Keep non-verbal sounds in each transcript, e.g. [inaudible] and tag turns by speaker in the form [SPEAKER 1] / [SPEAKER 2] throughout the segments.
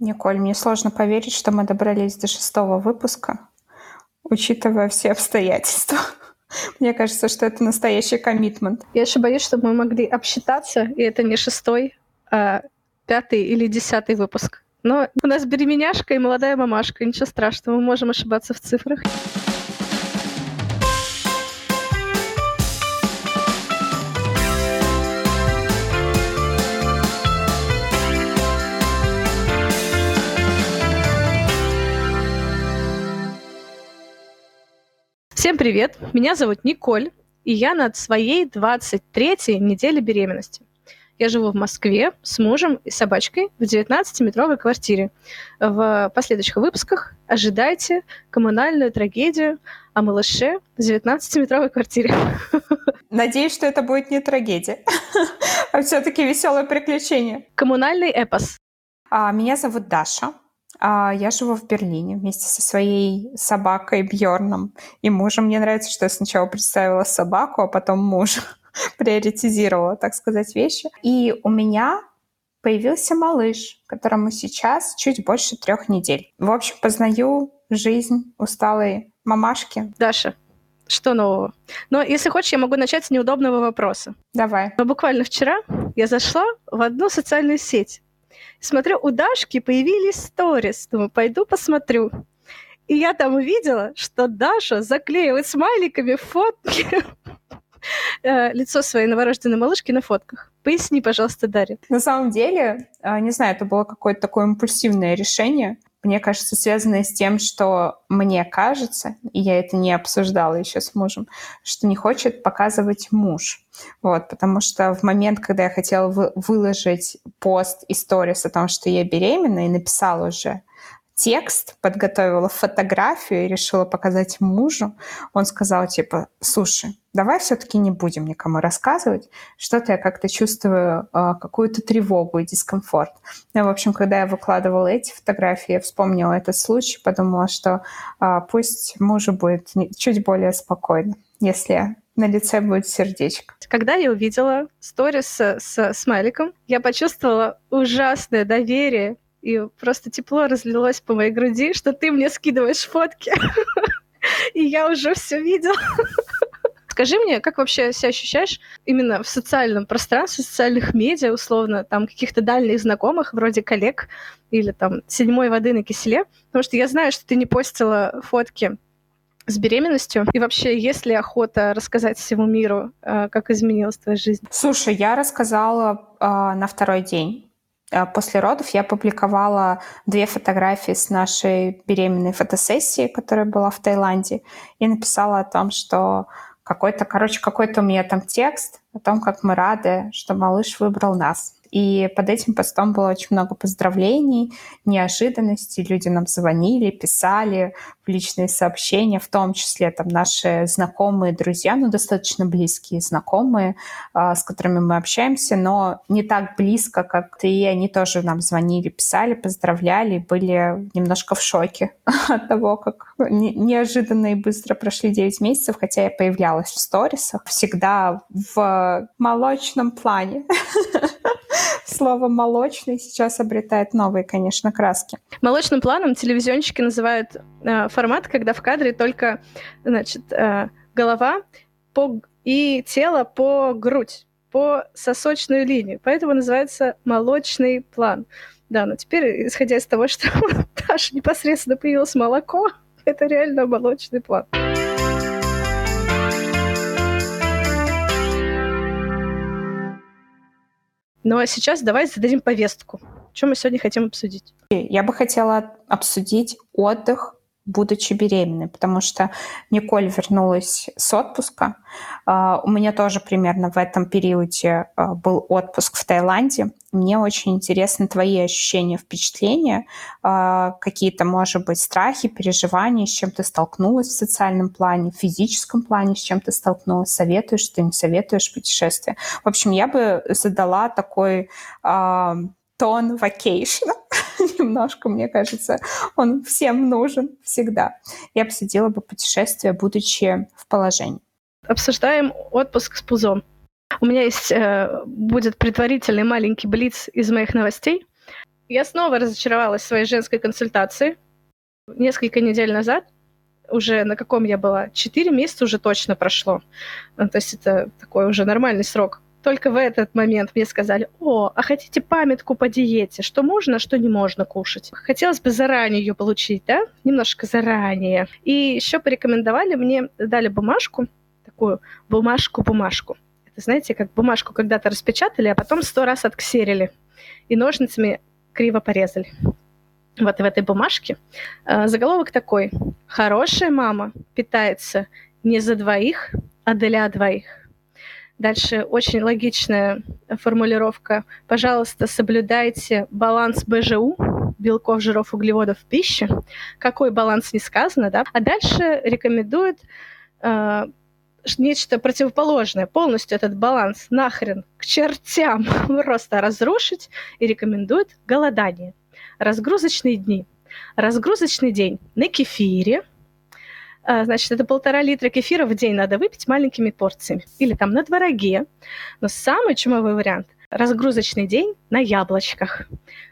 [SPEAKER 1] Николь, мне сложно поверить, что мы добрались до шестого выпуска, учитывая все обстоятельства. [laughs] Мне кажется, что это настоящий коммитмент.
[SPEAKER 2] Я еще боюсь, что мы могли обсчитаться, и это не шестой, а пятый или десятый выпуск. Но у нас беременяшка и молодая мамашка, ничего страшного, мы можем ошибаться в цифрах. Всем привет! Меня зовут Николь, и я над своей 23-й неделе беременности. Я живу в Москве с мужем и собачкой в 19-метровой квартире. В последующих выпусках ожидайте коммунальную трагедию о малыше в 19-метровой квартире.
[SPEAKER 1] Надеюсь, что это будет не трагедия, [laughs] а все-таки веселое приключение.
[SPEAKER 2] Коммунальный эпос.
[SPEAKER 1] А, меня зовут Даша. А, я живу в Берлине вместе со своей собакой Бьорном и мужем. Мне нравится, что я сначала представила собаку, а потом мужа. [laughs] Приоритизировала, так сказать, вещи. И у меня появился малыш, которому сейчас чуть больше трех недель. В общем, познаю жизнь усталой мамашки.
[SPEAKER 2] Даша, что нового? Но если хочешь, я могу начать с неудобного вопроса.
[SPEAKER 1] Давай.
[SPEAKER 2] Но буквально вчера я зашла в одну социальную сеть Смотрю, у Дашки появились сторис. Думаю, пойду посмотрю. И я там увидела, что Даша заклеивает смайликами фотки [laughs] э, лицо своей новорожденной малышки на фотках. Поясни, пожалуйста, Дарья.
[SPEAKER 1] На самом деле, э, не знаю, это было какое-то такое импульсивное решение мне кажется, связанное с тем, что мне кажется, и я это не обсуждала еще с мужем, что не хочет показывать муж. Вот, потому что в момент, когда я хотела вы, выложить пост и сторис о том, что я беременна, и написала уже текст, подготовила фотографию и решила показать мужу, он сказал типа, слушай, давай все-таки не будем никому рассказывать, что-то я как-то чувствую э, какую-то тревогу и дискомфорт. Ну, в общем, когда я выкладывала эти фотографии, я вспомнила этот случай, подумала, что э, пусть мужу будет чуть более спокойно, если на лице будет сердечко.
[SPEAKER 2] Когда я увидела сторис с, с смайликом, я почувствовала ужасное доверие и просто тепло разлилось по моей груди, что ты мне скидываешь фотки, [laughs] и я уже все видела. Скажи мне, как вообще себя ощущаешь именно в социальном пространстве, социальных медиа, условно, там каких-то дальних знакомых, вроде коллег или там седьмой воды на киселе? Потому что я знаю, что ты не постила фотки с беременностью? И вообще, есть ли охота рассказать всему миру, э, как изменилась твоя жизнь?
[SPEAKER 1] Слушай, я рассказала э, на второй день. Э, после родов я публиковала две фотографии с нашей беременной фотосессии, которая была в Таиланде, и написала о том, что какой-то, короче, какой-то у меня там текст о том, как мы рады, что малыш выбрал нас. И под этим постом было очень много поздравлений, неожиданностей. Люди нам звонили, писали в личные сообщения, в том числе там наши знакомые, друзья, ну, достаточно близкие знакомые, а, с которыми мы общаемся, но не так близко, как ты. И они тоже нам звонили, писали, поздравляли, были немножко в шоке [laughs] от того, как неожиданно и быстро прошли 9 месяцев, хотя я появлялась в сторисах всегда в молочном плане. [laughs] слово «молочный» сейчас обретает новые, конечно, краски.
[SPEAKER 2] Молочным планом телевизионщики называют э, формат, когда в кадре только значит, э, голова по... и тело по грудь, по сосочную линию. Поэтому называется молочный план. Да, но теперь, исходя из того, что [laughs] Даша непосредственно появилось молоко, это реально молочный план. Ну а сейчас давай зададим повестку. Что мы сегодня хотим обсудить?
[SPEAKER 1] Я бы хотела обсудить отдых будучи беременной, потому что Николь вернулась с отпуска. А, у меня тоже примерно в этом периоде а, был отпуск в Таиланде. Мне очень интересны твои ощущения, впечатления, а, какие-то, может быть, страхи, переживания, с чем ты столкнулась в социальном плане, в физическом плане, с чем ты столкнулась, советуешь, ты не советуешь путешествия. В общем, я бы задала такой тон вакейшна. [laughs] Немножко, мне кажется, он всем нужен всегда. Я обсудила бы путешествие, будучи в положении.
[SPEAKER 2] Обсуждаем отпуск с пузом. У меня есть, э, будет предварительный маленький блиц из моих новостей. Я снова разочаровалась в своей женской консультации несколько недель назад. Уже на каком я была? Четыре месяца уже точно прошло. Ну, то есть это такой уже нормальный срок. Только в этот момент мне сказали, о, а хотите памятку по диете, что можно, что не можно кушать. Хотелось бы заранее ее получить, да, немножко заранее. И еще порекомендовали мне, дали бумажку, такую бумажку-бумажку. Это, знаете, как бумажку когда-то распечатали, а потом сто раз отксерили. И ножницами криво порезали. Вот в этой бумажке э, заголовок такой. Хорошая мама питается не за двоих, а для двоих. Дальше очень логичная формулировка. Пожалуйста, соблюдайте баланс БЖУ, белков, жиров, углеводов в пище. Какой баланс не сказано, да? А дальше рекомендует э, нечто противоположное, полностью этот баланс нахрен к чертям [laughs] просто разрушить и рекомендует голодание. Разгрузочные дни. Разгрузочный день на кефире, значит, это полтора литра кефира в день надо выпить маленькими порциями. Или там на двороге. Но самый чумовой вариант – разгрузочный день на яблочках.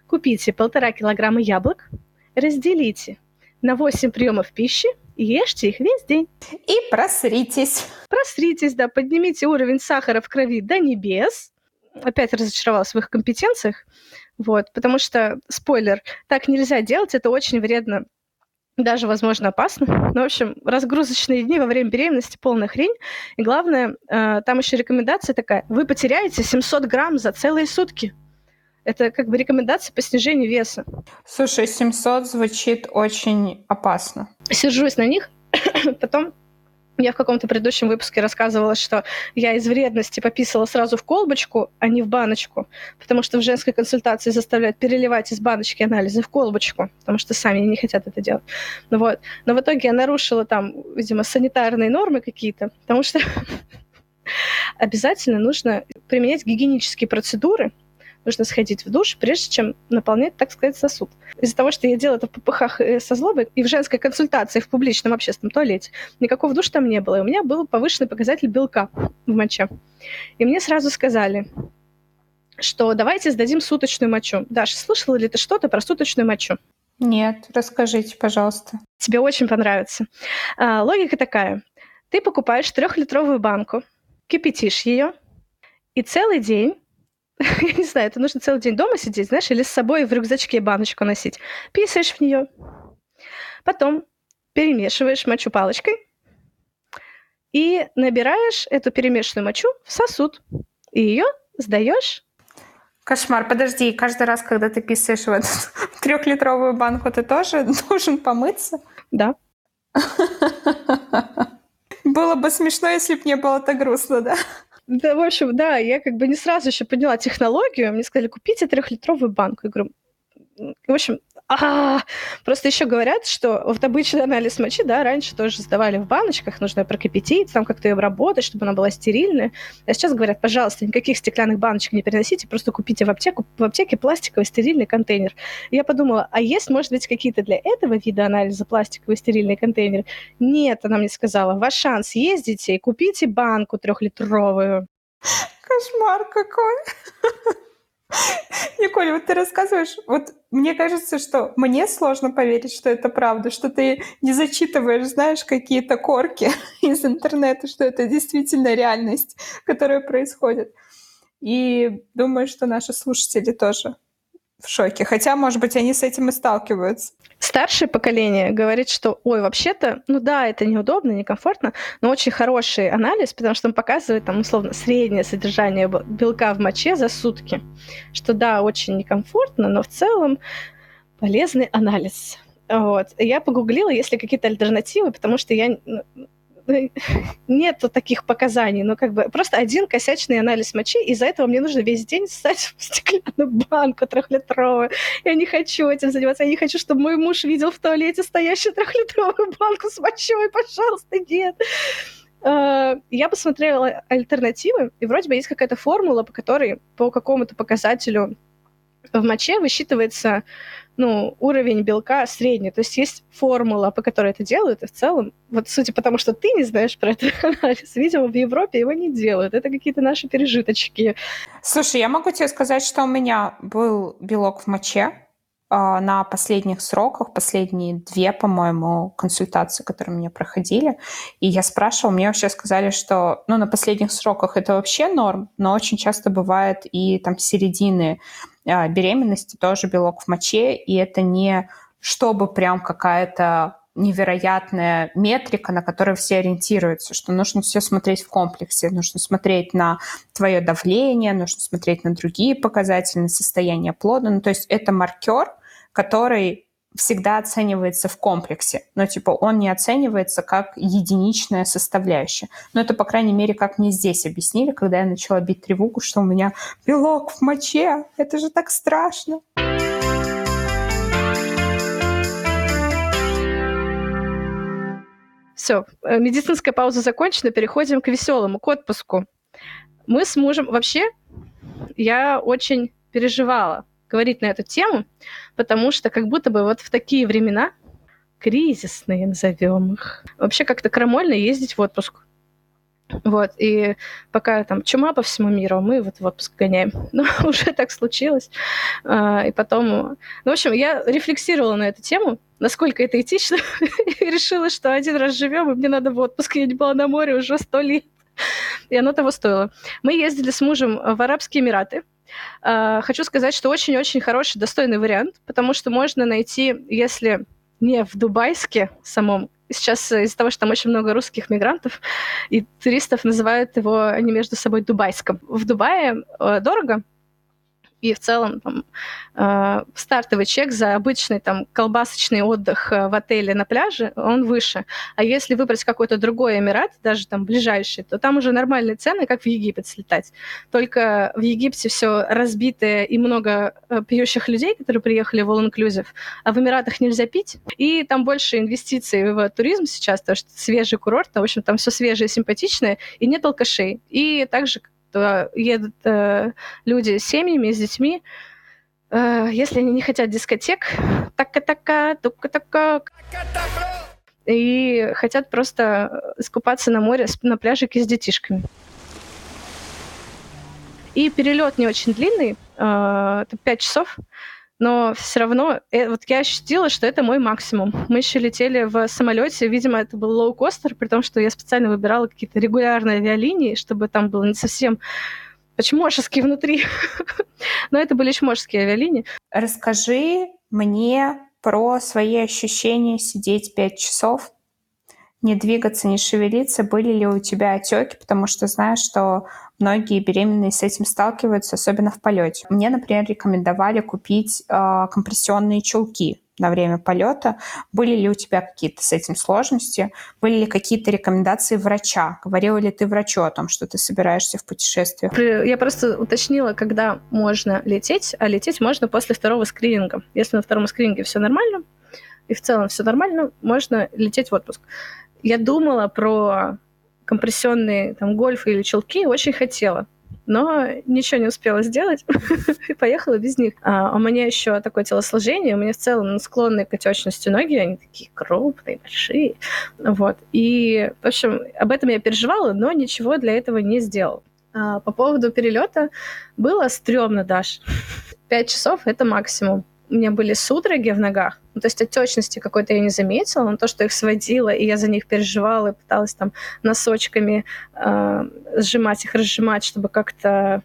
[SPEAKER 2] Купите полтора килограмма яблок, разделите на 8 приемов пищи и ешьте их весь день.
[SPEAKER 1] И просритесь.
[SPEAKER 2] Просритесь, да, поднимите уровень сахара в крови до небес. Опять разочаровалась в их компетенциях. Вот, потому что, спойлер, так нельзя делать, это очень вредно даже, возможно, опасно. Ну, в общем, разгрузочные дни во время беременности полная хрень. И главное, э, там еще рекомендация такая. Вы потеряете 700 грамм за целые сутки. Это как бы рекомендация по снижению веса.
[SPEAKER 1] Слушай, 700 звучит очень опасно.
[SPEAKER 2] Сержусь на них, [coughs] потом я в каком-то предыдущем выпуске рассказывала, что я из вредности пописала сразу в колбочку, а не в баночку, потому что в женской консультации заставляют переливать из баночки анализы в колбочку, потому что сами не хотят это делать. Ну вот. Но в итоге я нарушила там, видимо, санитарные нормы какие-то, потому что [laughs] обязательно нужно применять гигиенические процедуры, нужно сходить в душ, прежде чем наполнять, так сказать, сосуд. Из-за того, что я делала это в попыхах э, со злобой и в женской консультации в публичном общественном туалете, никакого душа там не было. И у меня был повышенный показатель белка в моче. И мне сразу сказали, что давайте сдадим суточную мочу. Даша, слышала ли ты что-то про суточную мочу?
[SPEAKER 1] Нет, расскажите, пожалуйста.
[SPEAKER 2] Тебе очень понравится. А, логика такая. Ты покупаешь трехлитровую банку, кипятишь ее, и целый день [laughs] я не знаю, это нужно целый день дома сидеть, знаешь, или с собой в рюкзачке баночку носить. Писаешь в нее. Потом перемешиваешь мочу палочкой и набираешь эту перемешанную мочу в сосуд. И ее сдаешь.
[SPEAKER 1] Кошмар, подожди, каждый раз, когда ты писаешь в эту [laughs] трехлитровую банку, ты тоже [laughs] должен помыться?
[SPEAKER 2] Да.
[SPEAKER 1] Было бы смешно, если бы не было так грустно, да?
[SPEAKER 2] Да, в общем, да, я как бы не сразу еще поняла технологию. Мне сказали, купите трехлитровую банку. Я говорю, в общем, а, просто еще говорят, что вот обычный анализ мочи, да, раньше тоже сдавали в баночках, нужно прокипятить, там как-то ее обработать, чтобы она была стерильная. А сейчас говорят, пожалуйста, никаких стеклянных баночек не переносите, просто купите в аптеку, в аптеке пластиковый стерильный контейнер. Я подумала, а есть, может быть, какие-то для этого вида анализа пластиковый стерильный контейнер? Нет, она мне сказала, ваш шанс, ездите и купите банку трехлитровую.
[SPEAKER 1] Кошмар какой. Николь, вот ты рассказываешь, вот мне кажется, что мне сложно поверить, что это правда, что ты не зачитываешь, знаешь, какие-то корки [laughs] из интернета, что это действительно реальность, которая происходит. И думаю, что наши слушатели тоже в шоке. Хотя, может быть, они с этим и сталкиваются.
[SPEAKER 2] Старшее поколение говорит, что, ой, вообще-то, ну да, это неудобно, некомфортно, но очень хороший анализ, потому что он показывает, там, условно, среднее содержание белка в моче за сутки. Что да, очень некомфортно, но в целом полезный анализ. Вот. Я погуглила, есть ли какие-то альтернативы, потому что я [laughs] нету таких показаний, но как бы просто один косячный анализ мочи, из-за этого мне нужно весь день ссать в стеклянную банку трехлитровую. Я не хочу этим заниматься, я не хочу, чтобы мой муж видел в туалете стоящую трехлитровую банку с мочой, пожалуйста, нет. А, я посмотрела альтернативы, и вроде бы есть какая-то формула, по которой по какому-то показателю в моче высчитывается ну, уровень белка средний. То есть есть формула, по которой это делают, и в целом, вот судя по тому, что ты не знаешь про этот [laughs] анализ, видимо, в Европе его не делают. Это какие-то наши пережиточки.
[SPEAKER 1] Слушай, я могу тебе сказать, что у меня был белок в моче, а, на последних сроках, последние две, по-моему, консультации, которые мне проходили, и я спрашивала, мне вообще сказали, что ну, на последних сроках это вообще норм, но очень часто бывает и там середины беременности тоже белок в моче, и это не чтобы прям какая-то невероятная метрика, на которую все ориентируются, что нужно все смотреть в комплексе, нужно смотреть на твое давление, нужно смотреть на другие показатели, на состояние плода. Ну, то есть это маркер, который всегда оценивается в комплексе, но типа он не оценивается как единичная составляющая. Но это, по крайней мере, как мне здесь объяснили, когда я начала бить тревогу, что у меня белок в моче. Это же так страшно.
[SPEAKER 2] Все, э, медицинская пауза закончена, переходим к веселому, к отпуску. Мы с мужем вообще, я очень переживала говорить на эту тему, потому что как будто бы вот в такие времена, кризисные назовем их, вообще как-то крамольно ездить в отпуск. Вот, и пока там чума по всему миру, мы вот в отпуск гоняем. [laughs] Но уже так случилось. А, и потом... Ну, в общем, я рефлексировала на эту тему, насколько это этично, [laughs] и решила, что один раз живем, и мне надо в отпуск. Я не была на море уже сто лет. И оно того стоило. Мы ездили с мужем в Арабские Эмираты. А, хочу сказать, что очень-очень хороший, достойный вариант, потому что можно найти, если не в Дубайске самом, сейчас из-за того, что там очень много русских мигрантов, и туристов называют его они между собой Дубайском. В Дубае э, дорого, и в целом там, э, стартовый чек за обычный там колбасочный отдых э, в отеле на пляже, он выше. А если выбрать какой-то другой Эмират, даже там ближайший, то там уже нормальные цены, как в Египет слетать. Только в Египте все разбитое и много э, пьющих людей, которые приехали в All Inclusive, а в Эмиратах нельзя пить. И там больше инвестиций в туризм сейчас, потому что свежий курорт, в общем, там все свежее, симпатичное, и нет алкашей. И также едут э, люди с семьями, с детьми, э, если они не хотят дискотек, така-така, тука-така, и хотят просто искупаться на море, на пляжике с детишками. И перелет не очень длинный, э, это 5 часов, но все равно э, вот я ощутила, что это мой максимум. Мы еще летели в самолете, видимо, это был лоукостер, при том, что я специально выбирала какие-то регулярные авиалинии, чтобы там было не совсем почмошески внутри. [laughs] Но это были чмошские авиалинии.
[SPEAKER 1] Расскажи мне про свои ощущения сидеть пять часов, не двигаться, не шевелиться. Были ли у тебя отеки? Потому что знаешь, что Многие беременные с этим сталкиваются, особенно в полете. Мне, например, рекомендовали купить э, компрессионные чулки на время полета. Были ли у тебя какие-то с этим сложности? Были ли какие-то рекомендации врача? Говорила ли ты врачу о том, что ты собираешься в путешествие?
[SPEAKER 2] Я просто уточнила, когда можно лететь, а лететь можно после второго скрининга. Если на втором скрининге все нормально, и в целом все нормально, можно лететь в отпуск. Я думала про компрессионные там гольфы или челки очень хотела но ничего не успела сделать [laughs] и поехала без них. А у меня еще такое телосложение, у меня в целом склонные к отечности ноги, они такие крупные, большие. Вот. И, в общем, об этом я переживала, но ничего для этого не сделала. А по поводу перелета было стрёмно, Даш. [laughs] Пять часов — это максимум у меня были судороги в ногах. Ну, то есть отечности какой-то я не заметила, но то, что их сводило, и я за них переживала, и пыталась там носочками э, сжимать их, разжимать, чтобы как-то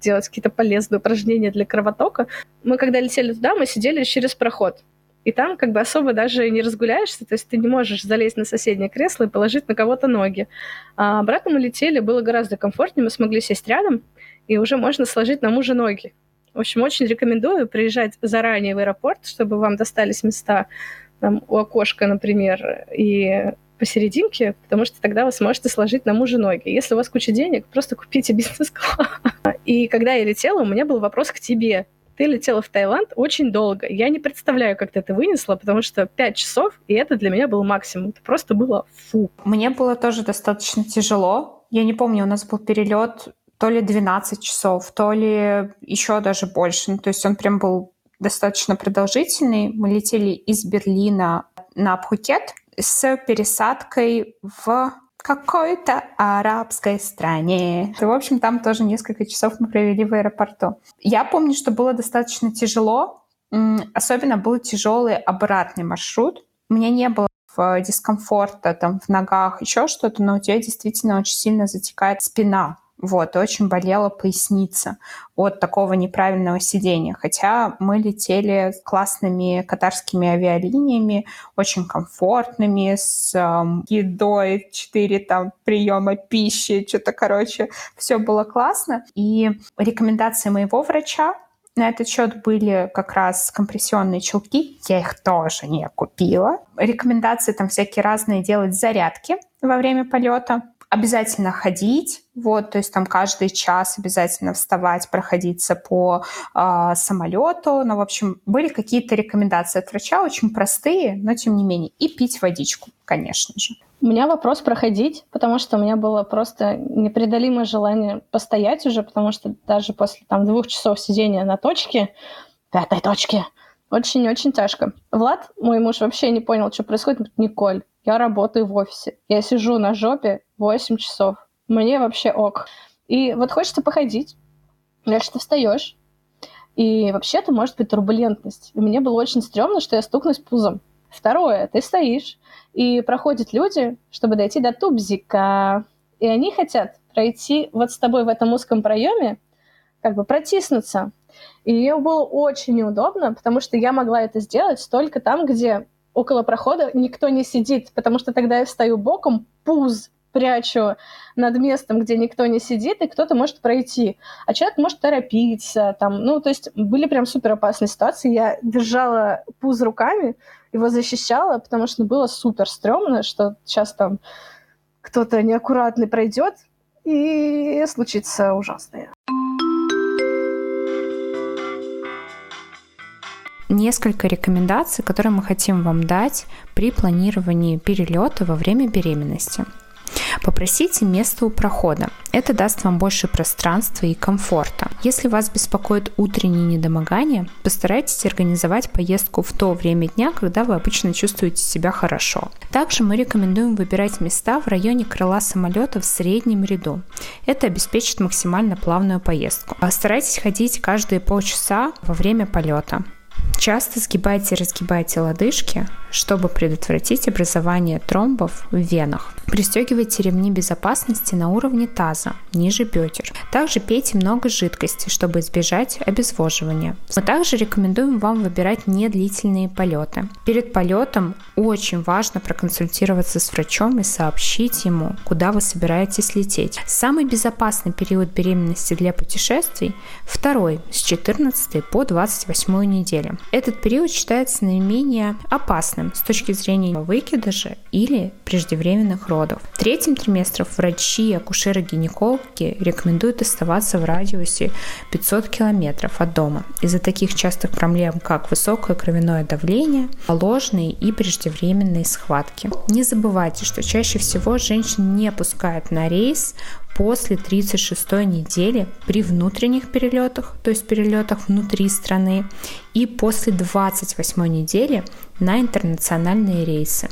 [SPEAKER 2] делать какие-то полезные упражнения для кровотока. Мы когда летели туда, мы сидели через проход. И там как бы особо даже не разгуляешься, то есть ты не можешь залезть на соседнее кресло и положить на кого-то ноги. А обратно мы летели, было гораздо комфортнее, мы смогли сесть рядом, и уже можно сложить на мужа ноги. В общем, очень рекомендую приезжать заранее в аэропорт, чтобы вам достались места там, у окошка, например, и посерединке, потому что тогда вы сможете сложить на мужа ноги. Если у вас куча денег, просто купите [laughs] бизнес-класс. И когда я летела, у меня был вопрос к тебе. Ты летела в Таиланд очень долго. Я не представляю, как ты это вынесла, потому что 5 часов, и это для меня был максимум. Это просто было фу.
[SPEAKER 1] Мне было тоже достаточно тяжело. Я не помню, у нас был перелет то ли 12 часов, то ли еще даже больше. Ну, то есть он прям был достаточно продолжительный. Мы летели из Берлина на Пхукет с пересадкой в какой-то арабской стране. И, в общем, там тоже несколько часов мы провели в аэропорту. Я помню, что было достаточно тяжело, Особенно был тяжелый обратный маршрут. У меня не было дискомфорта там в ногах, еще что-то, но у тебя действительно очень сильно затекает спина. Вот, очень болела поясница от такого неправильного сидения. Хотя мы летели классными катарскими авиалиниями, очень комфортными, с э, едой, 4 там приема пищи, что-то, короче, все было классно. И рекомендации моего врача на этот счет были как раз компрессионные чулки. Я их тоже не купила. Рекомендации там всякие разные делать зарядки во время полета обязательно ходить, вот, то есть там каждый час обязательно вставать, проходиться по э, самолету, ну, в общем, были какие-то рекомендации от врача, очень простые, но тем не менее, и пить водичку, конечно же.
[SPEAKER 2] У меня вопрос проходить, потому что у меня было просто непреодолимое желание постоять уже, потому что даже после там двух часов сидения на точке, пятой точке, очень-очень тяжко. Влад, мой муж, вообще не понял, что происходит. Николь, я работаю в офисе. Я сижу на жопе 8 часов. Мне вообще ок. И вот хочется походить. Дальше ты встаешь. И вообще-то может быть турбулентность. И мне было очень стрёмно, что я стукнусь пузом. Второе, ты стоишь, и проходят люди, чтобы дойти до тубзика. И они хотят пройти вот с тобой в этом узком проеме, как бы протиснуться. И мне было очень неудобно, потому что я могла это сделать только там, где около прохода никто не сидит, потому что тогда я встаю боком, пуз прячу над местом, где никто не сидит, и кто-то может пройти. А человек может торопиться. Там, ну, то есть были прям супер опасные ситуации. Я держала пуз руками, его защищала, потому что было супер стрёмно, что сейчас там кто-то неаккуратный пройдет, и случится ужасное.
[SPEAKER 1] Несколько рекомендаций, которые мы хотим вам дать при планировании перелета во время беременности. Попросите место у прохода. Это даст вам больше пространства и комфорта. Если вас беспокоит утреннее недомогание, постарайтесь организовать поездку в то время дня, когда вы обычно чувствуете себя хорошо. Также мы рекомендуем выбирать места в районе крыла самолета в среднем ряду. Это обеспечит максимально плавную поездку. Старайтесь ходить каждые полчаса во время полета. Часто сгибайте и разгибайте лодыжки, чтобы предотвратить образование тромбов в венах. Пристегивайте ремни безопасности на уровне таза, ниже бедер. Также пейте много жидкости, чтобы избежать обезвоживания. Мы также рекомендуем вам выбирать недлительные полеты. Перед полетом очень важно проконсультироваться с врачом и сообщить ему, куда вы собираетесь лететь. Самый безопасный период беременности для путешествий – второй, с 14 по 28 неделю. Этот период считается наименее опасным с точки зрения выкидыша или преждевременных родов. В третьем триместре врачи, акушеры-гинекологи рекомендуют оставаться в радиусе 500 километров от дома из-за таких частых проблем, как высокое кровяное давление, ложные и преждевременные схватки. Не забывайте, что чаще всего женщин не пускают на рейс после 36 недели при внутренних перелетах, то есть перелетах внутри страны, и после 28 недели на интернациональные рейсы.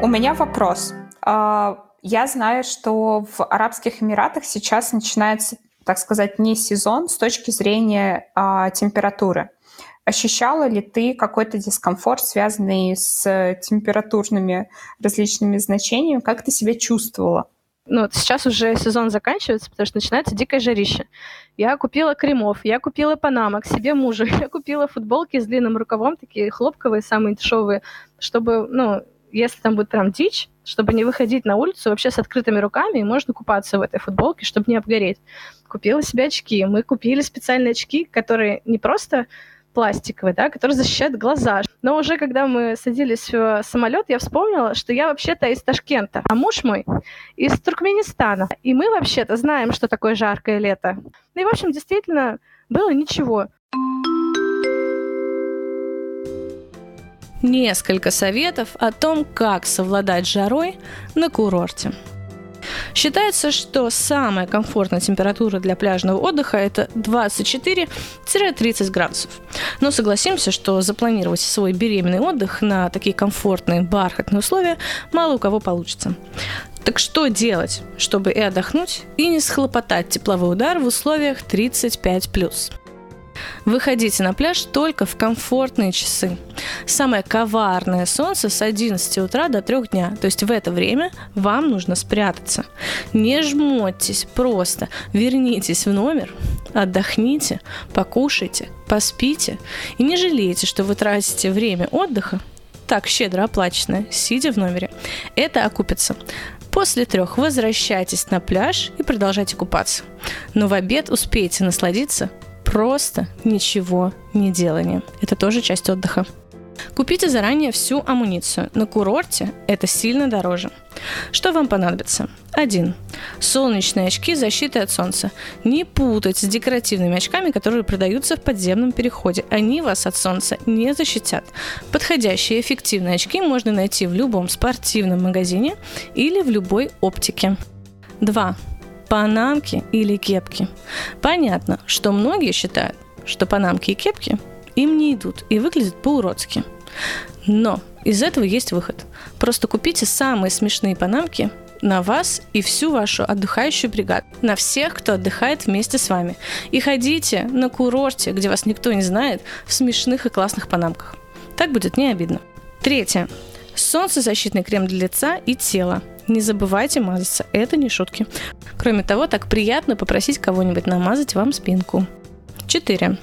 [SPEAKER 1] У меня вопрос. А, я знаю, что в Арабских Эмиратах сейчас начинается, так сказать, не сезон с точки зрения а, температуры. Ощущала ли ты какой-то дискомфорт, связанный с температурными различными значениями? Как ты себя чувствовала?
[SPEAKER 2] Ну, вот сейчас уже сезон заканчивается, потому что начинается дикое жарище. Я купила кремов, я купила панамок себе мужу, [laughs] я купила футболки с длинным рукавом, такие хлопковые, самые дешевые, чтобы, ну, если там будет прям дичь, чтобы не выходить на улицу вообще с открытыми руками, можно купаться в этой футболке, чтобы не обгореть. Купила себе очки. Мы купили специальные очки, которые не просто пластиковый, да, который защищает глаза. Но уже когда мы садились в самолет, я вспомнила, что я вообще-то из Ташкента, а муж мой из Туркменистана. И мы вообще-то знаем, что такое жаркое лето. Ну и, в общем, действительно, было ничего.
[SPEAKER 3] Несколько советов о том, как совладать жарой на курорте. Считается, что самая комфортная температура для пляжного отдыха это 24-30 градусов. Но согласимся, что запланировать свой беременный отдых на такие комфортные бархатные условия мало у кого получится. Так что делать, чтобы и отдохнуть, и не схлопотать тепловой удар в условиях 35+. Выходите на пляж только в комфортные часы. Самое коварное солнце с 11 утра до 3 дня. То есть в это время вам нужно спрятаться. Не жмотьтесь, просто вернитесь в номер, отдохните, покушайте, поспите и не жалейте, что вы тратите время отдыха так щедро оплаченное, сидя в номере. Это окупится. После трех возвращайтесь на пляж и продолжайте купаться. Но в обед успейте насладиться просто ничего не деланием. Это тоже часть отдыха. Купите заранее всю амуницию. На курорте это сильно дороже. Что вам понадобится? 1. Солнечные очки защиты от солнца. Не путать с декоративными очками, которые продаются в подземном переходе. Они вас от солнца не защитят. Подходящие эффективные очки можно найти в любом спортивном магазине или в любой оптике. 2 панамки или кепки. Понятно, что многие считают, что панамки и кепки им не идут и выглядят по-уродски. Но из этого есть выход. Просто купите самые смешные панамки на вас и всю вашу отдыхающую бригаду, на всех, кто отдыхает вместе с вами. И ходите на курорте, где вас никто не знает, в смешных и классных панамках. Так будет не обидно. Третье. Солнцезащитный крем для лица и тела. Не забывайте мазаться, это не шутки. Кроме того, так приятно попросить кого-нибудь намазать вам спинку. 4.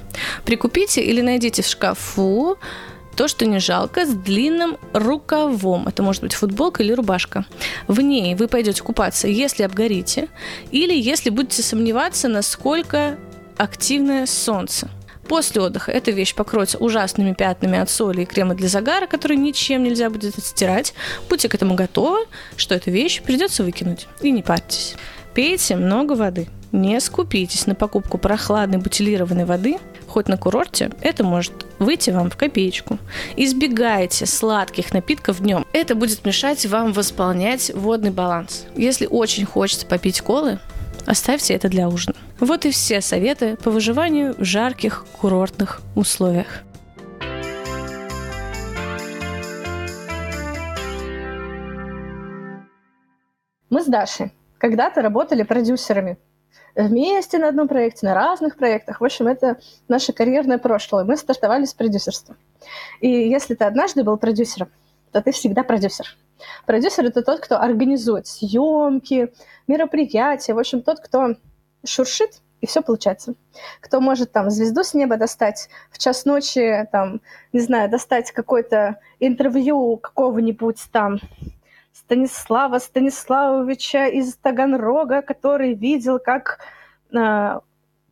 [SPEAKER 3] Прикупите или найдите в шкафу то, что не жалко, с длинным рукавом. Это может быть футболка или рубашка. В ней вы пойдете купаться, если обгорите, или если будете сомневаться, насколько активное солнце. После отдыха эта вещь покроется ужасными пятнами от соли и крема для загара, который ничем нельзя будет отстирать. Будьте к этому готовы, что эту вещь придется выкинуть. И не парьтесь. Пейте много воды. Не скупитесь на покупку прохладной бутилированной воды, хоть на курорте, это может выйти вам в копеечку. Избегайте сладких напитков днем. Это будет мешать вам восполнять водный баланс. Если очень хочется попить колы, Оставьте это для ужина. Вот и все советы по выживанию в жарких курортных условиях.
[SPEAKER 2] Мы с Дашей когда-то работали продюсерами. Вместе на одном проекте, на разных проектах. В общем, это наше карьерное прошлое. Мы стартовали с продюсерства. И если ты однажды был продюсером, то ты всегда продюсер. Продюсер — это тот, кто организует съемки, мероприятия, в общем, тот, кто шуршит, и все получается. Кто может там звезду с неба достать в час ночи, там, не знаю, достать какое-то интервью какого-нибудь там Станислава Станиславовича из Таганрога, который видел, как э,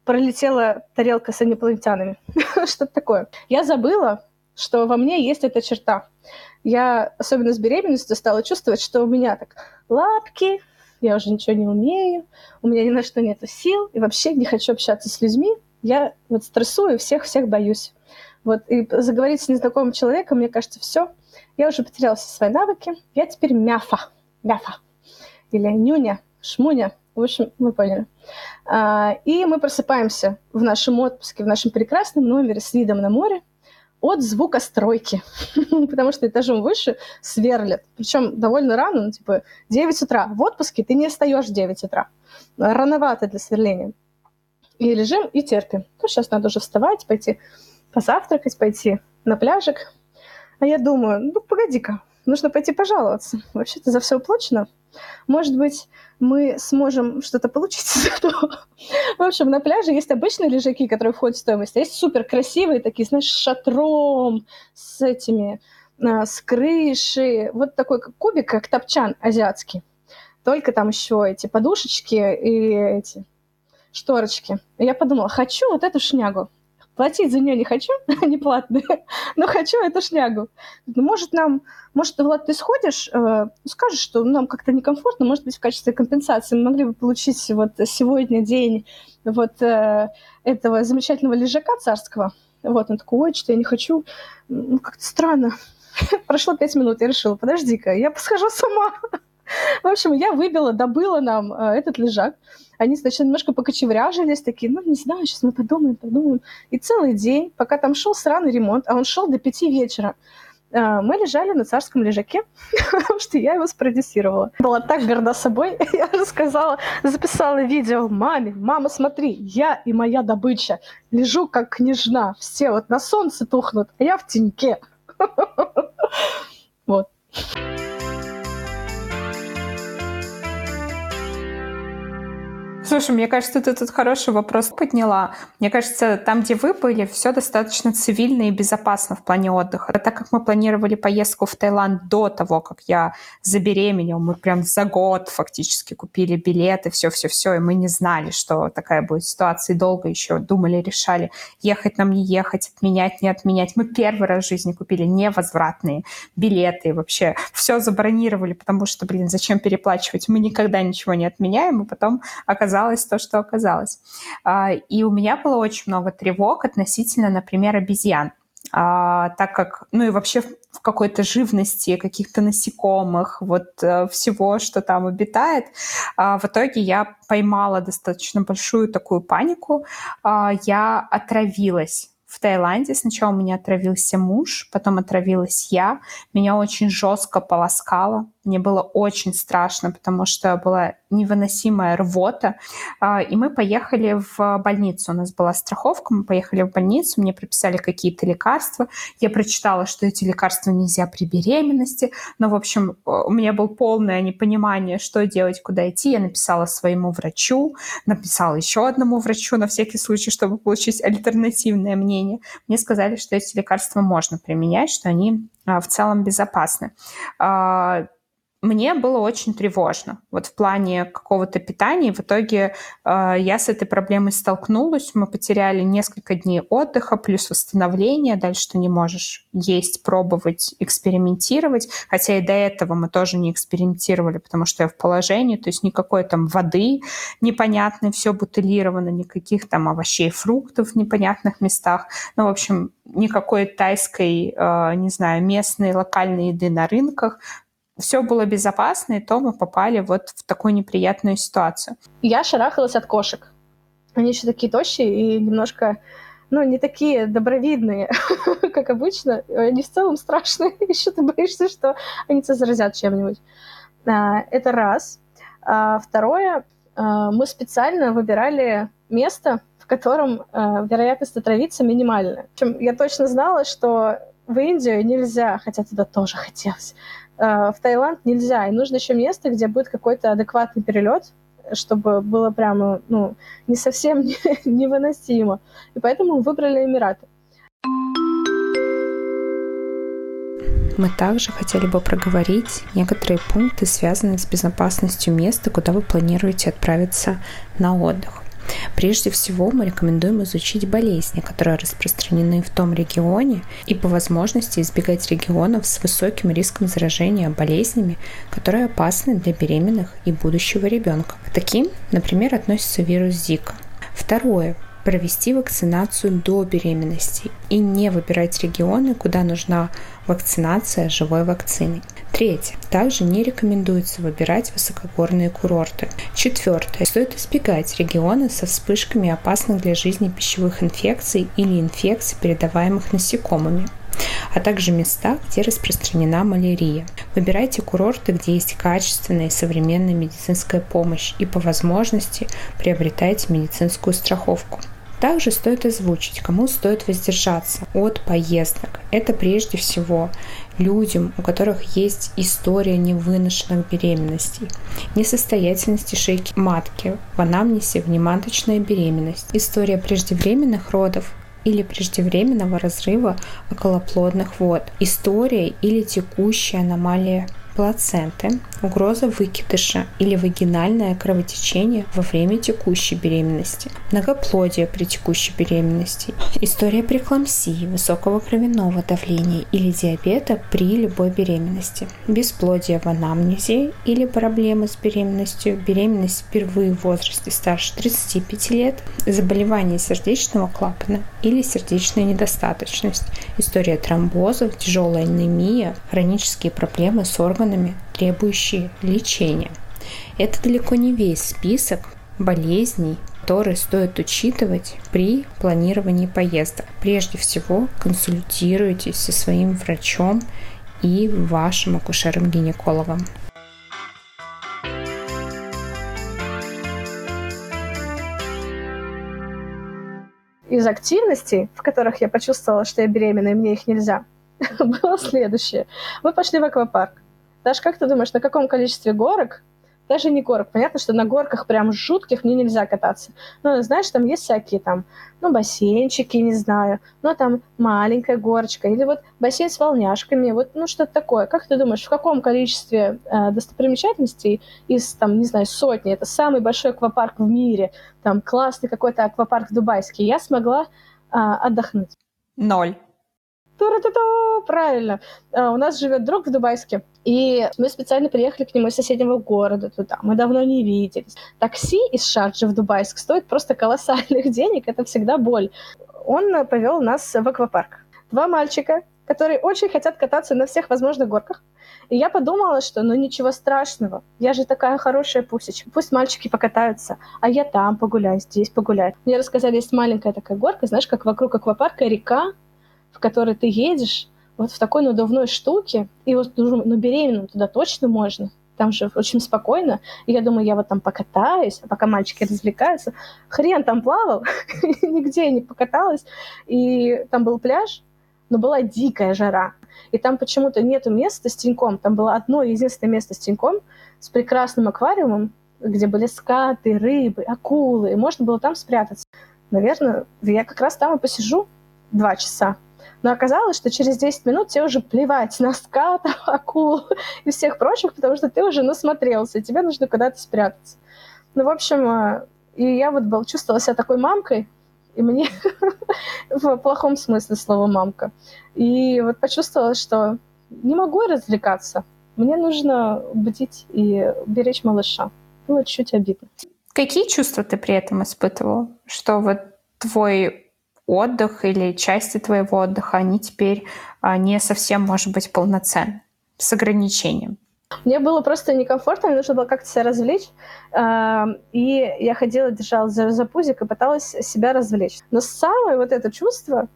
[SPEAKER 2] пролетела тарелка с инопланетянами. [laughs] Что-то такое. Я забыла, что во мне есть эта черта я, особенно с беременностью, стала чувствовать, что у меня так лапки, я уже ничего не умею, у меня ни на что нету сил, и вообще не хочу общаться с людьми. Я вот стрессую, всех-всех боюсь. Вот, и заговорить с незнакомым человеком, мне кажется, все. Я уже потеряла все свои навыки. Я теперь мяфа. Мяфа. Или нюня, шмуня. В общем, мы поняли. А, и мы просыпаемся в нашем отпуске, в нашем прекрасном номере с видом на море от звука стройки, [laughs] потому что этажом выше сверлят. Причем довольно рано, ну, типа 9 утра. В отпуске ты не встаешь в 9 утра. Рановато для сверления. И лежим и терпим. Ну, сейчас надо уже вставать, пойти позавтракать, пойти на пляжик. А я думаю, ну, погоди-ка, нужно пойти пожаловаться. Вообще-то за все уплачено. Может быть, мы сможем что-то получить из этого. [laughs] В общем, на пляже есть обычные лежаки, которые входят в стоимость, а есть супер красивые такие, знаешь, с шатром, с этими, а, с крыши. Вот такой кубик, как топчан азиатский. Только там еще эти подушечки и эти шторочки. И я подумала, хочу вот эту шнягу. Платить за нее не хочу, [laughs] они платные, но хочу эту шнягу. Ну, может, нам, может, Влад, ты сходишь, э, скажешь, что нам как-то некомфортно, может быть, в качестве компенсации мы могли бы получить вот сегодня день вот э, этого замечательного лежака царского. Вот, он такой, ой, что я не хочу. Ну, как-то странно. [laughs] Прошло пять минут, я решила, подожди-ка, я посхожу сама. В общем, я выбила, добыла нам э, этот лежак. Они, значит, немножко покочевряжились, такие, ну, не знаю, сейчас мы подумаем, подумаем. И целый день, пока там шел сраный ремонт, а он шел до пяти вечера, а, мы лежали на царском лежаке, [laughs] потому что я его спродюсировала. Была так горда собой, [laughs] я рассказала, записала видео маме. Мама, смотри, я и моя добыча. Лежу как княжна. Все вот на солнце тухнут, а я в теньке. [laughs] Вот.
[SPEAKER 1] Слушай, мне кажется, ты тут хороший вопрос подняла. Мне кажется, там, где вы были, все достаточно цивильно и безопасно в плане отдыха. Так как мы планировали поездку в Таиланд до того, как я забеременела, мы прям за год фактически купили билеты, все-все-все, и мы не знали, что такая будет ситуация, и долго еще думали, решали, ехать нам не ехать, отменять, не отменять. Мы первый раз в жизни купили невозвратные билеты, и вообще все забронировали, потому что, блин, зачем переплачивать? Мы никогда ничего не отменяем, и потом оказалось, оказалось то, что оказалось. А, и у меня было очень много тревог относительно, например, обезьян. А, так как, ну и вообще в какой-то живности, каких-то насекомых, вот э, всего, что там обитает. А, в итоге я поймала достаточно большую такую панику. Я отравилась в Таиланде. Сначала у меня отравился муж, потом отравилась я. Меня очень жестко полоскало. Мне было очень страшно, потому что была невыносимая рвота. А, и мы поехали в больницу. У нас была страховка, мы поехали в больницу, мне прописали какие-то лекарства. Я прочитала, что эти лекарства нельзя при беременности. Но, в общем, у меня было полное непонимание, что делать, куда идти. Я написала своему врачу, написала еще одному врачу на всякий случай, чтобы получить альтернативное мнение. Мне сказали, что эти лекарства можно применять, что они а, в целом безопасны а, мне было очень тревожно. Вот в плане какого-то питания. В итоге э, я с этой проблемой столкнулась. Мы потеряли несколько дней отдыха плюс восстановления. Дальше ты не можешь есть, пробовать, экспериментировать. Хотя и до этого мы тоже не экспериментировали, потому что я в положении. То есть никакой там воды непонятной, все бутылировано, никаких там овощей, фруктов в непонятных местах. Ну, в общем, никакой тайской, э, не знаю, местной, локальной еды на рынках все было безопасно, и то мы попали вот в такую неприятную ситуацию.
[SPEAKER 2] Я шарахалась от кошек. Они еще такие тощие и немножко, ну, не такие добровидные, [laughs] как обычно. Они в целом страшные. [laughs] Еще ты боишься, что они тебя заразят чем-нибудь. А, это раз. А, второе, а, мы специально выбирали место, в котором вероятность отравиться общем, я точно знала, что в Индию нельзя, хотя туда тоже хотелось, в Таиланд нельзя, и нужно еще место, где будет какой-то адекватный перелет, чтобы было прямо, ну, не совсем [laughs] невыносимо. И поэтому выбрали Эмираты.
[SPEAKER 1] Мы также хотели бы проговорить некоторые пункты, связанные с безопасностью места, куда вы планируете отправиться на отдых. Прежде всего, мы рекомендуем изучить болезни, которые распространены в том регионе, и по возможности избегать регионов с высоким риском заражения болезнями, которые опасны для беременных и будущего ребенка. К таким, например, относится вирус Зика. Второе провести вакцинацию до беременности и не выбирать регионы, куда нужна вакцинация живой вакциной. Третье. Также не рекомендуется выбирать высокогорные курорты. Четвертое. Стоит избегать регионы со вспышками опасных для жизни пищевых инфекций или инфекций, передаваемых насекомыми а также места, где распространена малярия. Выбирайте курорты, где есть качественная и современная медицинская помощь и по возможности приобретайте медицинскую страховку. Также стоит озвучить, кому стоит воздержаться от поездок. Это прежде всего людям, у которых есть история невыношенных беременностей, несостоятельности шейки матки, в анамнезе внематочная беременность, история преждевременных родов, или преждевременного разрыва околоплодных вод, история или текущая аномалия плаценты, угроза выкидыша или вагинальное кровотечение во время текущей беременности, многоплодие при текущей беременности, история прекламсии, высокого кровяного давления или диабета при любой беременности, бесплодие в анамнезе или проблемы с беременностью, беременность впервые в возрасте старше 35 лет, заболевание сердечного клапана или сердечная недостаточность, история тромбозов, тяжелая анемия, хронические проблемы с органами требующие лечения. Это далеко не весь список болезней, которые стоит учитывать при планировании поездок. Прежде всего, консультируйтесь со своим врачом и вашим акушером-гинекологом.
[SPEAKER 2] Из активностей, в которых я почувствовала, что я беременна, и мне их нельзя, [laughs] было следующее. Мы пошли в аквапарк. Даже как ты думаешь, на каком количестве горок даже не горок. Понятно, что на горках прям жутких мне нельзя кататься. Но, знаешь, там есть всякие там, ну, бассейнчики, не знаю, ну, там маленькая горочка, или вот бассейн с волняшками, вот, ну, что-то такое. Как ты думаешь, в каком количестве э, достопримечательностей из, там, не знаю, сотни, это самый большой аквапарк в мире, там, классный какой-то аквапарк дубайский, я смогла э, отдохнуть?
[SPEAKER 1] Ноль.
[SPEAKER 2] Тура-ту-ту, правильно. А, у нас живет друг в Дубайске, и мы специально приехали к нему из соседнего города туда. Мы давно не виделись. Такси из Шарджи в Дубайск стоит просто колоссальных [laughs] денег, это всегда боль. Он повел нас в аквапарк. Два мальчика, которые очень хотят кататься на всех возможных горках. И я подумала, что ну ничего страшного, я же такая хорошая пусечка. Пусть мальчики покатаются, а я там погуляю, здесь погуляю. Мне рассказали, есть маленькая такая горка, знаешь, как вокруг аквапарка река, в которой ты едешь, вот в такой надувной штуке, и вот ну, беременным туда точно можно, там же очень спокойно. И я думаю, я вот там покатаюсь, а пока мальчики развлекаются. Хрен там плавал, [laughs] нигде я не покаталась. И там был пляж, но была дикая жара. И там почему-то нету места с теньком. Там было одно единственное место с теньком, с прекрасным аквариумом, где были скаты, рыбы, акулы. И можно было там спрятаться. Наверное, я как раз там и посижу два часа. Но оказалось, что через 10 минут тебе уже плевать на скатов, [laughs] акул и всех прочих, потому что ты уже насмотрелся, и тебе нужно куда-то спрятаться. Ну, в общем, э, и я вот был, чувствовала себя такой мамкой, и мне [laughs] в плохом смысле слова мамка. И вот почувствовала, что не могу развлекаться. Мне нужно бдить и беречь малыша. Было чуть обидно.
[SPEAKER 1] Какие чувства ты при этом испытывал? Что вот твой отдых или части твоего отдыха, они теперь а, не совсем, может быть, полноценны, с ограничением.
[SPEAKER 2] Мне было просто некомфортно, мне нужно было как-то себя развлечь. А, и я ходила, держала за, за пузик и пыталась себя развлечь. Но самое вот это чувство,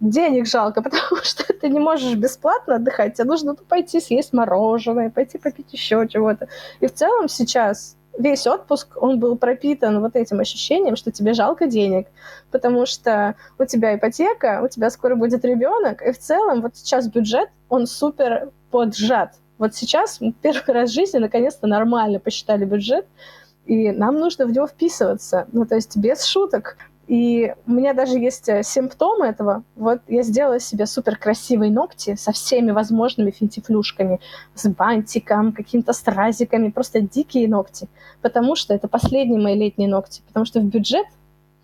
[SPEAKER 2] денег жалко, [laughs] потому что ты не можешь бесплатно отдыхать, тебе нужно пойти съесть мороженое, пойти попить еще чего-то. И в целом сейчас весь отпуск, он был пропитан вот этим ощущением, что тебе жалко денег, потому что у тебя ипотека, у тебя скоро будет ребенок, и в целом вот сейчас бюджет, он супер поджат. Вот сейчас первый раз в жизни наконец-то нормально посчитали бюджет, и нам нужно в него вписываться. Ну, то есть без шуток. И у меня даже есть э, симптомы этого. Вот я сделала себе супер красивые ногти со всеми возможными финтифлюшками, с бантиком, какими-то стразиками, просто дикие ногти. Потому что это последние мои летние ногти. Потому что в бюджет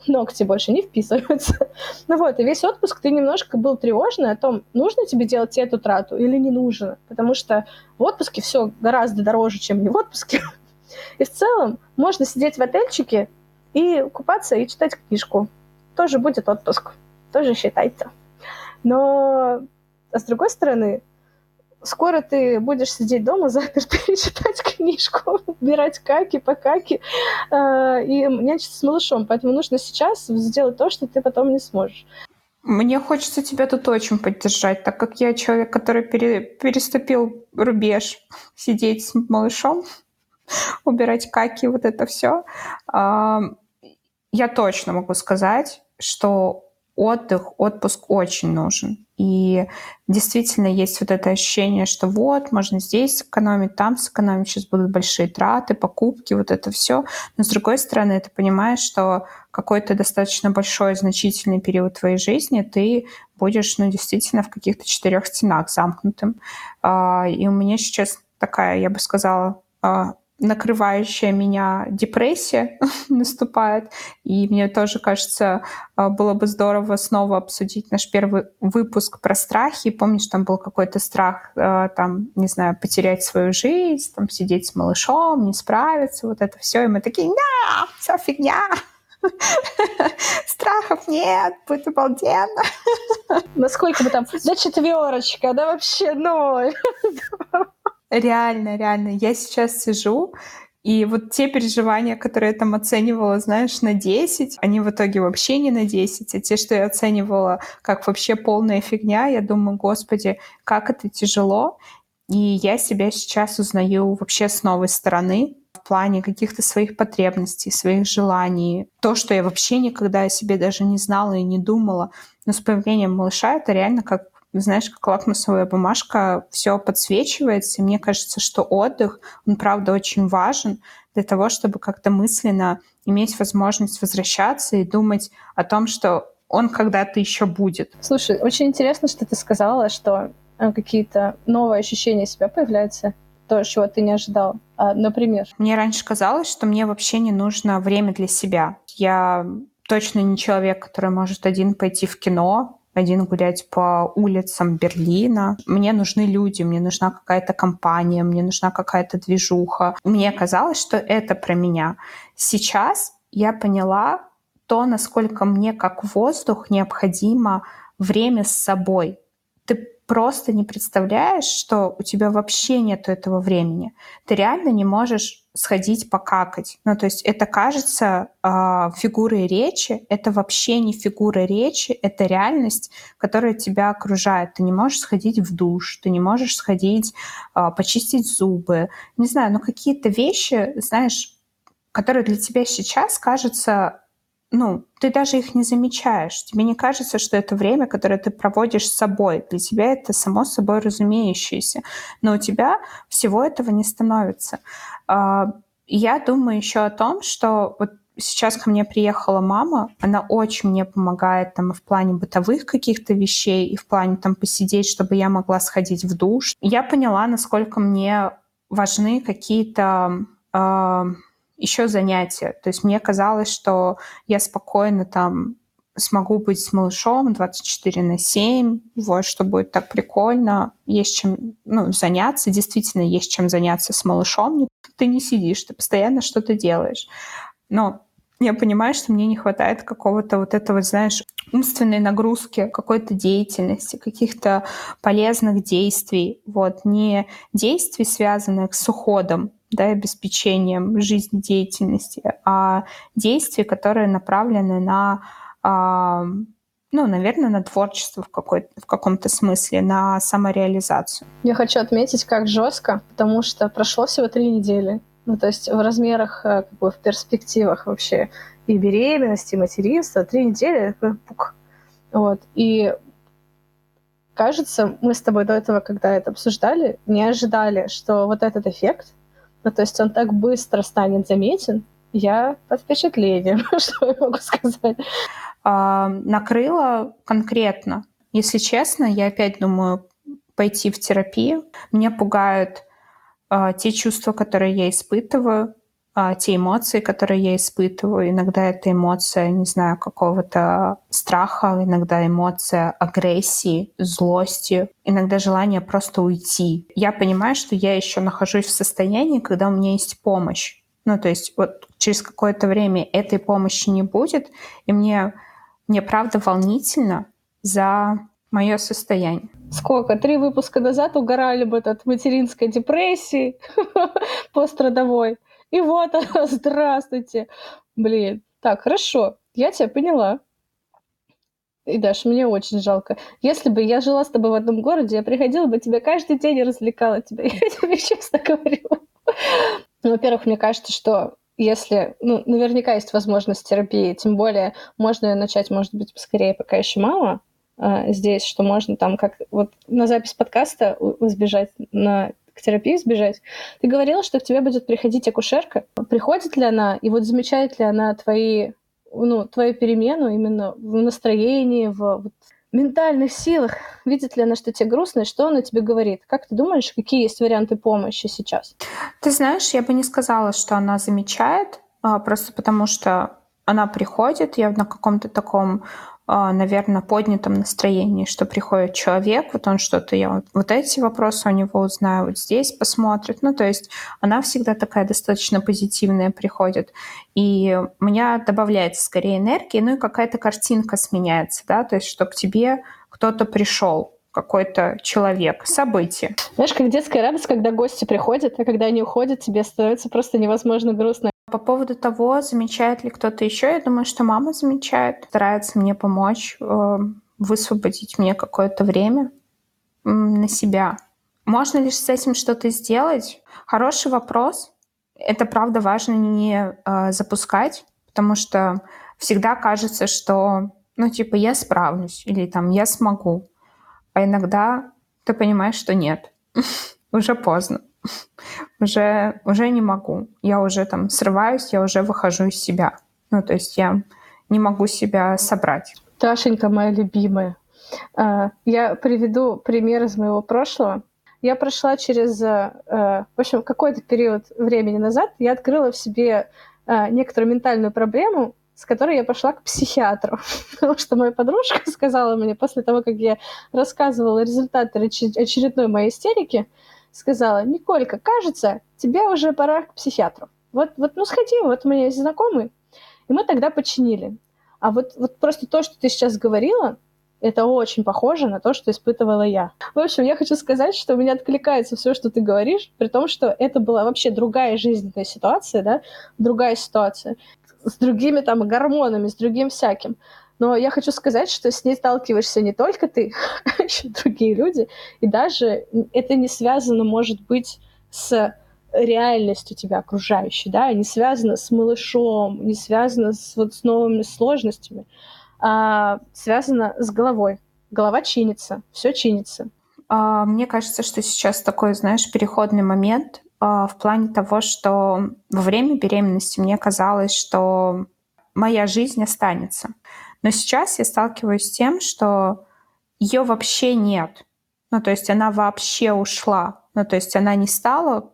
[SPEAKER 2] ногти больше не вписываются. [laughs] ну вот, и весь отпуск ты немножко был тревожный о том, нужно тебе делать эту трату или не нужно. Потому что в отпуске все гораздо дороже, чем не в отпуске. [laughs] и в целом можно сидеть в отельчике и купаться и читать книжку. Тоже будет отпуск, тоже считайте. Но, а с другой стороны, скоро ты будешь сидеть дома заперто и [laughs] читать книжку, убирать каки, покаки э, и нянчиться с малышом. Поэтому нужно сейчас сделать то, что ты потом не сможешь.
[SPEAKER 1] Мне хочется тебя тут очень поддержать, так как я человек, который пере, переступил рубеж сидеть с малышом, [laughs] убирать каки, вот это все я точно могу сказать, что отдых, отпуск очень нужен. И действительно есть вот это ощущение, что вот, можно здесь сэкономить, там сэкономить, сейчас будут большие траты, покупки, вот это все. Но с другой стороны, ты понимаешь, что какой-то достаточно большой, значительный период твоей жизни ты будешь, ну, действительно в каких-то четырех стенах замкнутым. А, и у меня сейчас такая, я бы сказала, а, накрывающая меня депрессия [laughs] наступает. И мне тоже кажется, а, было бы здорово снова обсудить наш первый выпуск про страхи. Помнишь, там был какой-то страх, а, там, не знаю, потерять свою жизнь, там, сидеть с малышом, не справиться, вот это все. И мы такие, да, все фигня. [laughs] Страхов нет, будет обалденно.
[SPEAKER 2] Насколько мы там? Да четверочка, да вообще ноль. [laughs]
[SPEAKER 1] Реально, реально. Я сейчас сижу И вот те переживания, которые я там оценивала, знаешь, на 10, они в итоге вообще не на 10, а те, что я оценивала как вообще полная фигня, я думаю, господи, как это тяжело. И я себя сейчас узнаю вообще с новой стороны, в плане каких-то своих потребностей, своих желаний. То, что я вообще никогда о себе даже не знала и не думала. Но с появлением малыша это реально как знаешь, как лакмусовая бумажка, все подсвечивается. И мне кажется, что отдых, он правда очень важен для того, чтобы как-то мысленно иметь возможность возвращаться и думать о том, что он когда-то еще будет.
[SPEAKER 2] Слушай, очень интересно, что ты сказала, что э, какие-то новые ощущения себя появляются то, чего ты не ожидал. А, например?
[SPEAKER 1] Мне раньше казалось, что мне вообще не нужно время для себя. Я точно не человек, который может один пойти в кино, один гулять по улицам Берлина. Мне нужны люди, мне нужна какая-то компания, мне нужна какая-то движуха. Мне казалось, что это про меня. Сейчас я поняла то, насколько мне как воздух необходимо время с собой. Просто не представляешь, что у тебя вообще нет этого времени. Ты реально не можешь сходить покакать. Ну, то есть это кажется э, фигурой речи, это вообще не фигура речи, это реальность, которая тебя окружает. Ты не можешь сходить в душ, ты не можешь сходить э, почистить зубы. Не знаю, но какие-то вещи, знаешь, которые для тебя сейчас кажутся ну, ты даже их не замечаешь. Тебе не кажется, что это время, которое ты проводишь с собой. Для тебя это само собой разумеющееся. Но у тебя всего этого не становится. А, я думаю еще о том, что вот сейчас ко мне приехала мама, она очень мне помогает там в плане бытовых каких-то вещей, и в плане там посидеть, чтобы я могла сходить в душ. Я поняла, насколько мне важны какие-то э, еще занятия. То есть мне казалось, что я спокойно там смогу быть с малышом 24 на 7, вот, что будет так прикольно, есть чем ну, заняться, действительно есть чем заняться с малышом, ты не сидишь, ты постоянно что-то делаешь. Но я понимаю, что мне не хватает какого-то вот этого, знаешь, умственной нагрузки, какой-то деятельности, каких-то полезных действий. Вот, не действий, связанных с уходом, да, обеспечением жизнедеятельности, а действия, которые направлены на, а, ну, наверное, на творчество в, какой, в каком-то смысле, на самореализацию.
[SPEAKER 2] Я хочу отметить, как жестко, потому что прошло всего три недели. Ну, то есть в размерах, э, как бы в перспективах вообще и беременности, и материнства, три недели, пук. Вот. И кажется, мы с тобой до этого, когда это обсуждали, не ожидали, что вот этот эффект ну, то есть он так быстро станет заметен. Я под впечатлением, [laughs] что я могу сказать.
[SPEAKER 1] А, накрыло конкретно. Если честно, я опять думаю пойти в терапию. Меня пугают а, те чувства, которые я испытываю а, те эмоции, которые я испытываю. Иногда это эмоция, не знаю, какого-то страха, иногда эмоция агрессии, злости, иногда желание просто уйти. Я понимаю, что я еще нахожусь в состоянии, когда у меня есть помощь. Ну, то есть вот через какое-то время этой помощи не будет, и мне, мне правда волнительно за мое состояние.
[SPEAKER 2] Сколько? Три выпуска назад угорали бы от материнской депрессии [laughs] пострадовой. И вот она, [laughs] здравствуйте. Блин. Так, хорошо, я тебя поняла. И Даш, мне очень жалко. Если бы я жила с тобой в одном городе, я приходила бы тебе каждый день и развлекала тебя. [laughs] Я тебе честно говорю. Ну, во-первых, мне кажется, что если, ну, наверняка есть возможность терапии, тем более можно ее начать, может быть, скорее, пока еще мало э, здесь, что можно там как вот на запись подкаста избежать на к терапии сбежать. Ты говорила, что к тебе будет приходить акушерка. Приходит ли она, и вот замечает ли она твои, ну, твою перемену именно в настроении, в вот, ментальных силах? Видит ли она, что тебе грустно, и что она тебе говорит? Как ты думаешь, какие есть варианты помощи сейчас?
[SPEAKER 1] Ты знаешь, я бы не сказала, что она замечает, а, просто потому что она приходит, я на каком-то таком наверное, поднятом настроении, что приходит человек, вот он что-то, я вот, вот эти вопросы у него узнаю, вот здесь посмотрит. Ну, то есть она всегда такая достаточно позитивная приходит. И у меня добавляется скорее энергии, ну и какая-то картинка сменяется, да, то есть что к тебе кто-то пришел, какой-то человек, событие.
[SPEAKER 2] Знаешь, как детская радость, когда гости приходят, а когда они уходят, тебе становится просто невозможно грустно.
[SPEAKER 1] По поводу того, замечает ли кто-то еще, я думаю, что мама замечает, старается мне помочь, э, высвободить мне какое-то время на себя. Можно ли с этим что-то сделать? Хороший вопрос. Это правда важно не э, запускать, потому что всегда кажется, что, ну, типа, я справлюсь или там я смогу. А иногда ты понимаешь, что нет, [laughs] уже поздно, [laughs] уже, уже не могу. Я уже там срываюсь, я уже выхожу из себя. Ну, то есть я не могу себя собрать.
[SPEAKER 2] Ташенька моя любимая. А, я приведу пример из моего прошлого. Я прошла через, э, в общем, какой-то период времени назад, я открыла в себе э, некоторую ментальную проблему, с которой я пошла к психиатру. [laughs] Потому что моя подружка [laughs] сказала мне после того, как я рассказывала результаты очередной моей истерики, сказала, Николька, кажется, тебе уже пора к психиатру. Вот, вот ну сходи, вот у меня есть знакомый. И мы тогда починили. А вот, вот просто то, что ты сейчас говорила, это очень похоже на то, что испытывала я. В общем, я хочу сказать, что у меня откликается все, что ты говоришь, при том, что это была вообще другая жизненная ситуация, да, другая ситуация с другими там гормонами, с другим всяким. Но я хочу сказать, что с ней сталкиваешься не только ты, [laughs] а еще другие люди. И даже это не связано, может быть, с реальностью тебя окружающей, да, не связано с малышом, не связано с, вот, с новыми сложностями, а связано с головой. Голова чинится, все чинится.
[SPEAKER 1] А, мне кажется, что сейчас такой, знаешь, переходный момент, а, в плане того, что во время беременности мне казалось, что моя жизнь останется. Но сейчас я сталкиваюсь с тем, что ее вообще нет. Ну, то есть она вообще ушла. Ну, то есть она не стала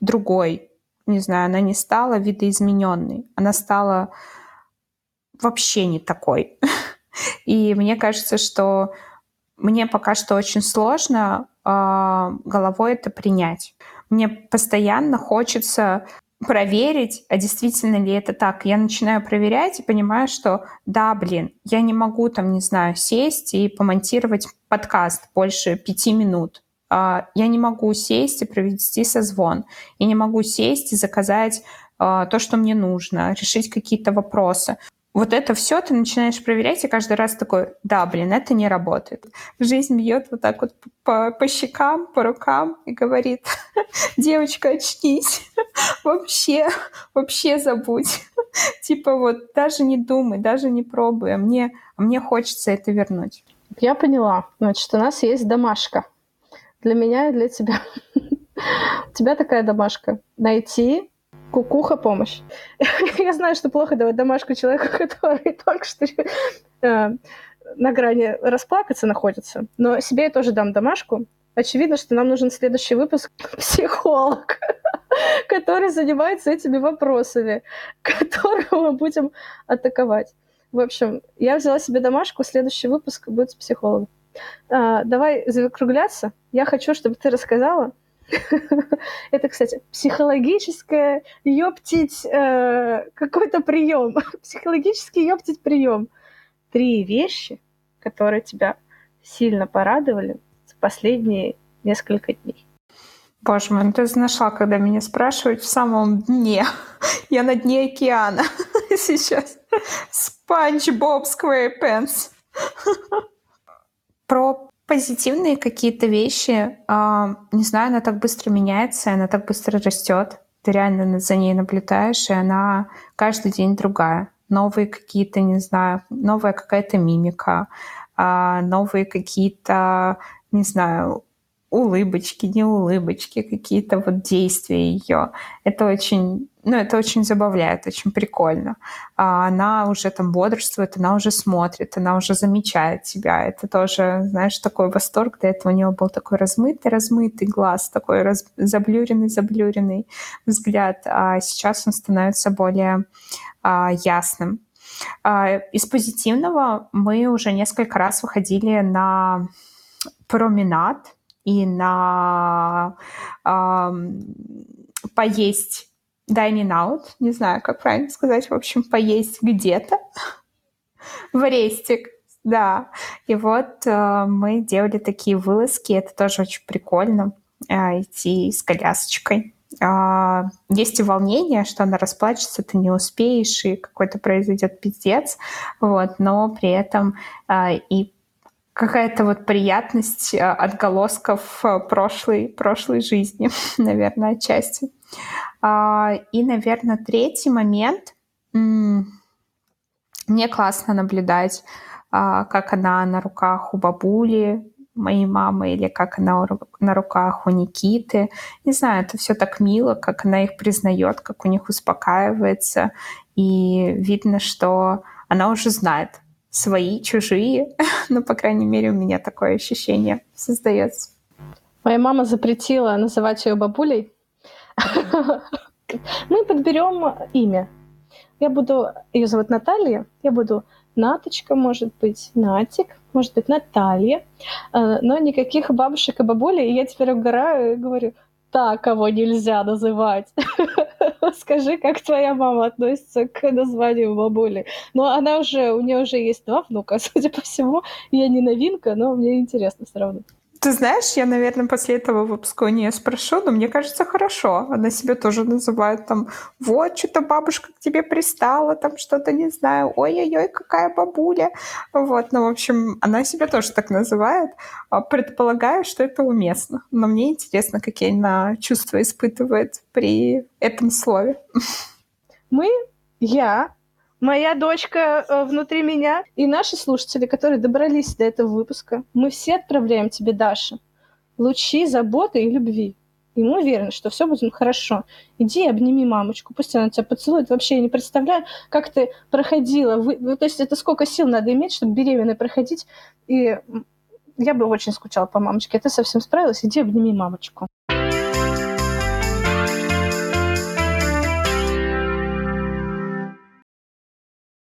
[SPEAKER 1] другой, не знаю, она не стала видоизмененной. Она стала вообще не такой. [laughs] И мне кажется, что мне пока что очень сложно э, головой это принять мне постоянно хочется проверить, а действительно ли это так. Я начинаю проверять и понимаю, что да, блин, я не могу там, не знаю, сесть и помонтировать подкаст больше пяти минут. А, я не могу сесть и провести созвон. Я не могу сесть и заказать а, то, что мне нужно, решить какие-то вопросы вот это все ты начинаешь проверять, и каждый раз такой, да, блин, это не работает. Жизнь бьет вот так вот по, по щекам, по рукам и говорит, [laughs] девочка, очнись, [laughs] вообще, вообще забудь. [laughs] типа вот даже не думай, даже не пробуй, а мне, а мне хочется это вернуть.
[SPEAKER 2] Я поняла. Значит, у нас есть домашка. Для меня и для тебя. У тебя такая домашка. Найти Кукуха помощь. [laughs] Я знаю, что плохо давать домашку человеку, [laughs] который только что э, на грани расплакаться находится. Но себе я тоже дам домашку. Очевидно, что нам нужен следующий выпуск [laughs] психолог, который занимается этими вопросами, которого мы будем атаковать. В общем, я взяла себе домашку, следующий выпуск будет с психологом. А, давай закругляться. Я хочу, чтобы ты рассказала, [laughs] Это, кстати, психологическое ёптить э, какой-то прием. [laughs] Психологический ёптить прием. Три вещи, которые тебя сильно порадовали за последние несколько дней.
[SPEAKER 1] Боже мой, ну ты нашла, когда меня спрашивают в самом дне. [laughs] Я на дне океана сейчас. Спанч Боб Сквейрпенс. Про позитивные какие-то вещи. А, не знаю, она так быстро меняется, она так быстро растет. Ты реально за ней наблюдаешь, и она каждый день другая. Новые какие-то, не знаю, новая какая-то мимика, а, новые какие-то, не знаю, улыбочки, не улыбочки, какие-то вот действия ее. Это очень, ну, это очень забавляет, очень прикольно. А она уже там бодрствует, она уже смотрит, она уже замечает тебя. Это тоже, знаешь, такой восторг. До этого у нее был такой размытый, размытый глаз, такой раз... заблюренный, заблюренный взгляд. А сейчас он становится более а, ясным. А, из позитивного мы уже несколько раз выходили на променад, и на поесть dining out, не знаю, как правильно сказать, в общем, поесть где-то в рестик Да, и вот э, мы делали такие вылазки, это тоже очень прикольно, э, идти с колясочкой. Э, есть и волнение, что она расплачется, ты не успеешь, и какой-то произойдет пиздец, вот, но при этом э, и какая-то вот приятность э, отголосков э, прошлой, прошлой жизни, [laughs] наверное, отчасти. А, и, наверное, третий момент. Мне классно наблюдать а, как она на руках у бабули моей мамы или как она на руках у Никиты. Не знаю, это все так мило, как она их признает, как у них успокаивается. И видно, что она уже знает свои, чужие. [laughs] ну, по крайней мере, у меня такое ощущение создается.
[SPEAKER 2] Моя мама запретила называть ее бабулей. [laughs] Мы подберем имя. Я буду... Ее зовут Наталья. Я буду Наточка, может быть, Натик, может быть, Наталья. Э, но никаких бабушек и бабулей. И я теперь угораю и говорю, так кого нельзя называть. [laughs] [laughs] Скажи, как твоя мама относится к названию бабули? Но она уже, у нее уже есть два внука, [laughs] судя по всему. Я не новинка, но мне интересно все равно.
[SPEAKER 1] Ты знаешь, я, наверное, после этого выпуска у нее спрошу, но мне кажется, хорошо. Она себя тоже называет там, вот, что-то бабушка к тебе пристала, там что-то, не знаю, ой-ой-ой, какая бабуля. Вот, ну, в общем, она себя тоже так называет. А, предполагаю, что это уместно. Но мне интересно, какие она чувства испытывает при этом слове.
[SPEAKER 2] Мы, я, моя дочка э, внутри меня и наши слушатели, которые добрались до этого выпуска. Мы все отправляем тебе, Даша, лучи заботы и любви. И мы уверены, что все будет хорошо. Иди обними мамочку, пусть она тебя поцелует. Вообще я не представляю, как ты проходила. Вы, то есть это сколько сил надо иметь, чтобы беременной проходить. И я бы очень скучала по мамочке. А ты совсем справилась, иди обними мамочку.